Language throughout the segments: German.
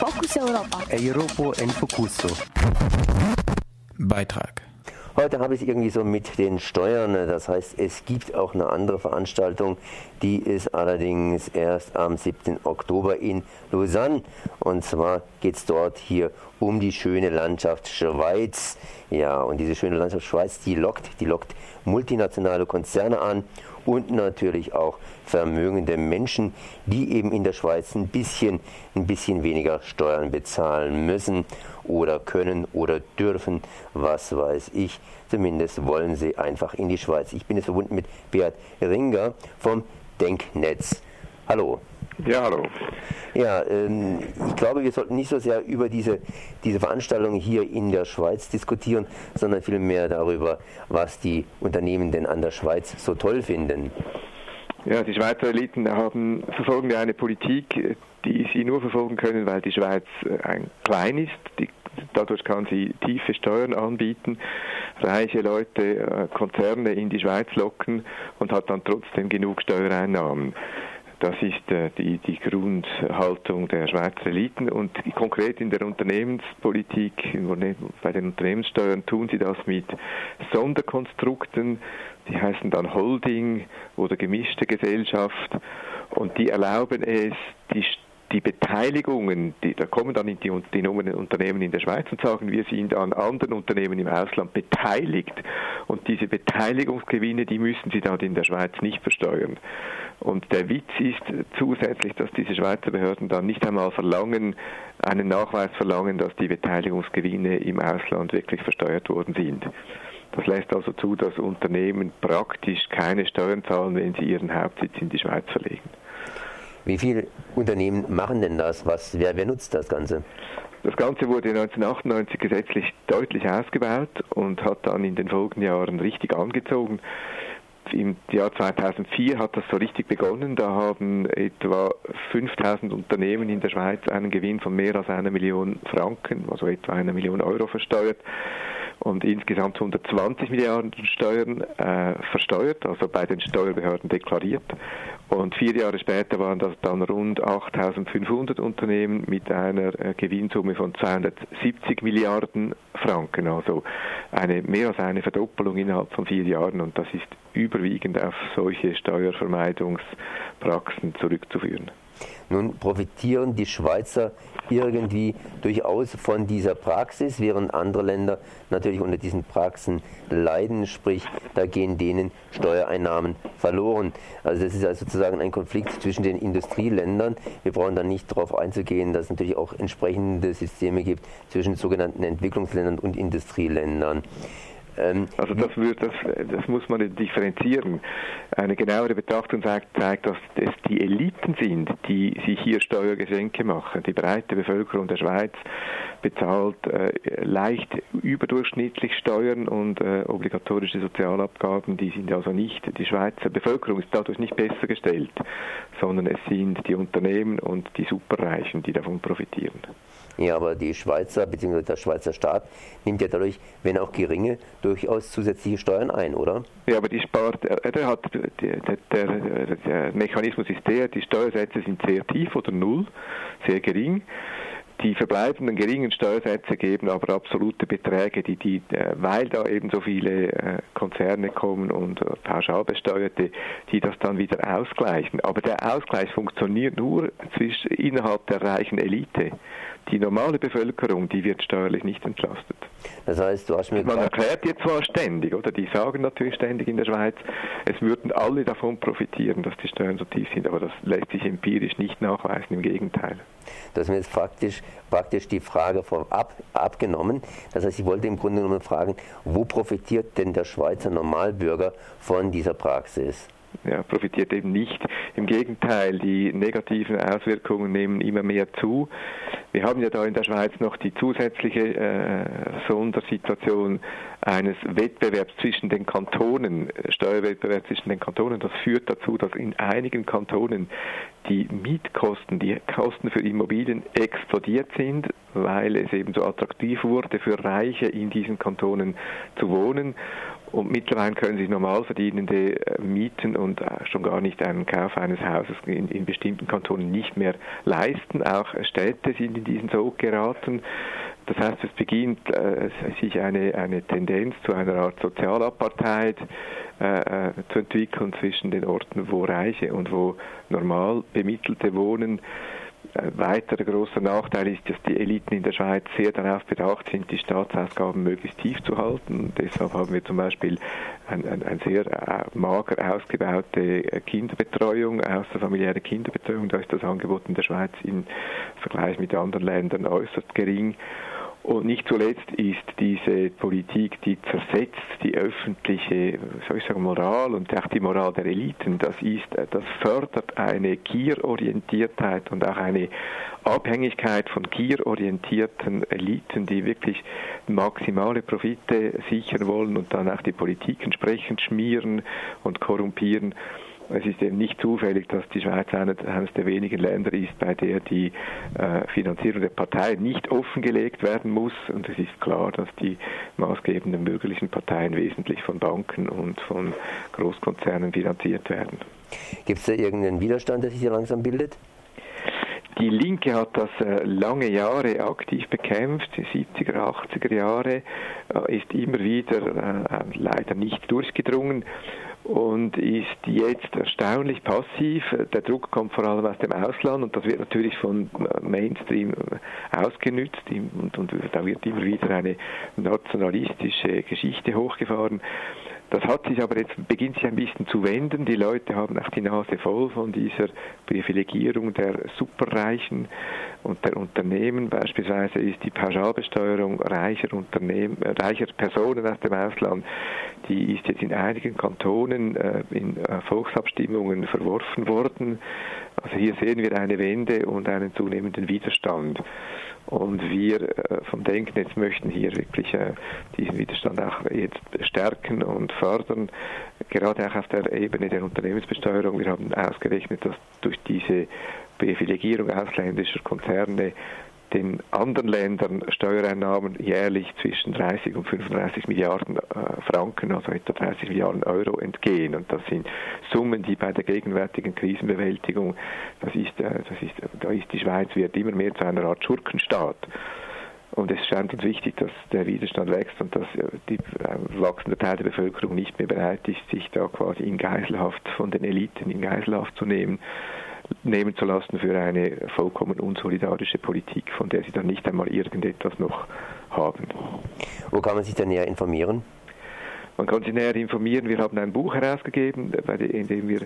Fokus Europa. Europa en Focuso. Beitrag. Heute habe ich es irgendwie so mit den Steuern. Das heißt, es gibt auch eine andere Veranstaltung, die ist allerdings erst am 17. Oktober in Lausanne. Und zwar geht es dort hier um die schöne Landschaft Schweiz. Ja, und diese schöne Landschaft Schweiz, die lockt, die lockt multinationale Konzerne an und natürlich auch vermögende Menschen, die eben in der Schweiz ein bisschen, ein bisschen weniger Steuern bezahlen müssen oder können oder dürfen, was weiß ich. Zumindest wollen sie einfach in die Schweiz. Ich bin jetzt verbunden mit Beat Ringer vom Denknetz. Hallo. Ja, hallo. Ja, ähm, ich glaube, wir sollten nicht so sehr über diese, diese Veranstaltung hier in der Schweiz diskutieren, sondern vielmehr darüber, was die Unternehmen denn an der Schweiz so toll finden. Ja, die Schweizer Eliten haben, verfolgen ja eine Politik, die sie nur verfolgen können, weil die Schweiz äh, klein ist. Die, dadurch kann sie tiefe Steuern anbieten, reiche Leute, äh, Konzerne in die Schweiz locken und hat dann trotzdem genug Steuereinnahmen. Das ist äh, die, die Grundhaltung der Schweizer Eliten. Und konkret in der Unternehmenspolitik, bei den Unternehmenssteuern tun sie das mit Sonderkonstrukten, die heißen dann Holding oder gemischte Gesellschaft. Und die erlauben es, die die Beteiligungen, die, da kommen dann die, die Unternehmen in der Schweiz und sagen, wir sind an anderen Unternehmen im Ausland beteiligt und diese Beteiligungsgewinne, die müssen sie dann in der Schweiz nicht versteuern. Und der Witz ist zusätzlich, dass diese Schweizer Behörden dann nicht einmal verlangen, einen Nachweis verlangen, dass die Beteiligungsgewinne im Ausland wirklich versteuert worden sind. Das lässt also zu, dass Unternehmen praktisch keine Steuern zahlen, wenn sie ihren Hauptsitz in die Schweiz verlegen. Wie viele Unternehmen machen denn das? Was, wer, wer nutzt das Ganze? Das Ganze wurde 1998 gesetzlich deutlich ausgebaut und hat dann in den folgenden Jahren richtig angezogen. Im Jahr 2004 hat das so richtig begonnen. Da haben etwa 5000 Unternehmen in der Schweiz einen Gewinn von mehr als einer Million Franken, also etwa einer Million Euro versteuert und insgesamt 120 Milliarden Steuern äh, versteuert, also bei den Steuerbehörden deklariert. Und vier Jahre später waren das dann rund 8.500 Unternehmen mit einer äh, Gewinnsumme von 270 Milliarden Franken, also eine, mehr als eine Verdoppelung innerhalb von vier Jahren. Und das ist überwiegend auf solche Steuervermeidungspraxen zurückzuführen. Nun profitieren die Schweizer irgendwie durchaus von dieser Praxis, während andere Länder natürlich unter diesen Praxen leiden, sprich da gehen denen Steuereinnahmen verloren. Also das ist also sozusagen ein Konflikt zwischen den Industrieländern. Wir brauchen da nicht darauf einzugehen, dass es natürlich auch entsprechende Systeme gibt zwischen sogenannten Entwicklungsländern und Industrieländern. Ähm, also das, das, das, muss man differenzieren. Eine genauere Betrachtung zeigt, zeigt, dass es die Eliten sind, die sich hier Steuergeschenke machen. Die breite Bevölkerung der Schweiz bezahlt äh, leicht überdurchschnittlich Steuern und äh, obligatorische Sozialabgaben. Die sind also nicht, die Schweizer Bevölkerung ist dadurch nicht besser gestellt, sondern es sind die Unternehmen und die Superreichen, die davon profitieren. Ja, aber die Schweizer bzw. der Schweizer Staat nimmt ja dadurch, wenn auch geringe, durchaus zusätzliche Steuern ein, oder? Ja, aber die spart, der, hat, der, der, der Mechanismus ist der, die Steuersätze sind sehr tief oder null, sehr gering. Die verbleibenden geringen Steuersätze geben aber absolute Beträge, die, die, äh, weil da eben so viele äh, Konzerne kommen und äh, Pauschalbesteuerte, die das dann wieder ausgleichen. Aber der Ausgleich funktioniert nur zwischen, innerhalb der reichen Elite. Die normale Bevölkerung, die wird steuerlich nicht entlastet. Das heißt, du hast mir Man erklärt jetzt zwar ständig, oder die sagen natürlich ständig in der Schweiz, es würden alle davon profitieren, dass die Steuern so tief sind, aber das lässt sich empirisch nicht nachweisen, im Gegenteil. Du hast mir jetzt praktisch, praktisch die Frage vorab abgenommen. Das heißt, ich wollte im Grunde genommen fragen, wo profitiert denn der Schweizer Normalbürger von dieser Praxis? ja, profitiert eben nicht. Im Gegenteil, die negativen Auswirkungen nehmen immer mehr zu. Wir haben ja da in der Schweiz noch die zusätzliche äh, Sondersituation eines Wettbewerbs zwischen den Kantonen, Steuerwettbewerb zwischen den Kantonen. Das führt dazu, dass in einigen Kantonen die Mietkosten, die Kosten für Immobilien explodiert sind, weil es eben so attraktiv wurde für Reiche in diesen Kantonen zu wohnen Und mittlerweile können sich Normalverdienende äh, mieten und äh, schon gar nicht einen Kauf eines Hauses in, in bestimmten Kantonen nicht mehr leisten. Auch Städte sind in diesen Sog geraten. Das heißt, es beginnt äh, sich eine, eine Tendenz zu einer Art Sozialapartheid äh, äh, zu entwickeln zwischen den Orten, wo Reiche und wo normal Bemittelte wohnen. Ein weiterer großer Nachteil ist, dass die Eliten in der Schweiz sehr darauf bedacht sind, die Staatsausgaben möglichst tief zu halten. Deshalb haben wir zum Beispiel eine ein, ein sehr äh, mager ausgebaute Kinderbetreuung, außerfamiliäre Kinderbetreuung. Da ist das Angebot in der Schweiz im Vergleich mit anderen Ländern äußerst gering. Und nicht zuletzt ist diese Politik, die zersetzt die öffentliche, soll ich sagen, Moral und auch die Moral der Eliten. Das ist, das fördert eine Gierorientiertheit und auch eine Abhängigkeit von gierorientierten Eliten, die wirklich maximale Profite sichern wollen und dann auch die Politik entsprechend schmieren und korrumpieren. Es ist eben nicht zufällig, dass die Schweiz eines der wenigen Länder ist, bei der die äh, Finanzierung der Partei nicht offengelegt werden muss. Und es ist klar, dass die maßgebenden bürgerlichen Parteien wesentlich von Banken und von Großkonzernen finanziert werden. Gibt es da irgendeinen Widerstand, der sich hier langsam bildet? Die Linke hat das äh, lange Jahre aktiv bekämpft, die 70er, 80er Jahre, äh, ist immer wieder leider nicht durchgedrungen und ist jetzt erstaunlich passiv. Der Druck kommt vor allem aus dem Ausland und das wird natürlich von Mainstream ausgenützt und, und da wird immer wieder eine nationalistische Geschichte hochgefahren. Das hat sich aber jetzt, beginnt sich ein bisschen zu wenden. Die Leute haben auch die Nase voll von dieser Privilegierung der Superreichen und der Unternehmen. Beispielsweise ist die Pauschalbesteuerung reicher, Unternehmen, äh, reicher Personen aus dem Ausland, die ist jetzt in einigen Kantonen äh, in Volksabstimmungen verworfen worden. Also hier sehen wir eine Wende und einen zunehmenden Widerstand. Und wir äh, vom Denknetz möchten hier wirklich äh, diesen Widerstand auch jetzt stärken und fördern, gerade auch auf der Ebene der Unternehmensbesteuerung. Wir haben ausgerechnet, dass durch diese Privilegierung ausländischer Konzerne den anderen Ländern Steuereinnahmen jährlich zwischen 30 und 35 Milliarden äh, Franken, also etwa 30 Milliarden Euro entgehen. Und das sind Summen, die bei der gegenwärtigen Krisenbewältigung, das ist, äh, das ist, da ist die Schweiz wird immer mehr zu einer Art Schurkenstaat. Und es scheint uns wichtig, dass der Widerstand wächst und dass äh, die wachsende Teil der Bevölkerung nicht mehr bereit ist, sich da quasi in Geiselhaft von den Eliten in Geiselhaft zu nehmen nehmen zu lassen für eine vollkommen unsolidarische Politik, von der sie dann nicht einmal irgendetwas noch haben. Wo kann man sich dann näher informieren? Man kann sich näher informieren. Wir haben ein Buch herausgegeben, in dem wir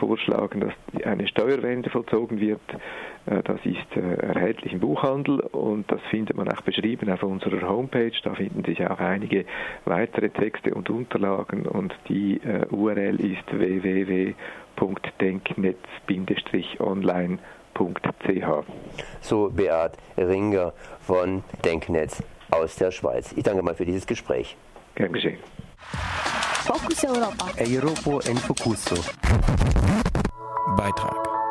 vorschlagen, dass eine Steuerwende vollzogen wird. Äh, das ist äh, erhältlich im Buchhandel und das findet man auch beschrieben auf unserer Homepage. Da finden sich auch einige weitere Texte und Unterlagen und die äh, URL ist www www.denknetz-online.ch. So Beat Ringer von Denknetz aus der Schweiz. Ich danke mal für dieses Gespräch. Gern geschehen. Fokus Europa. Europa en Focuso. Beitrag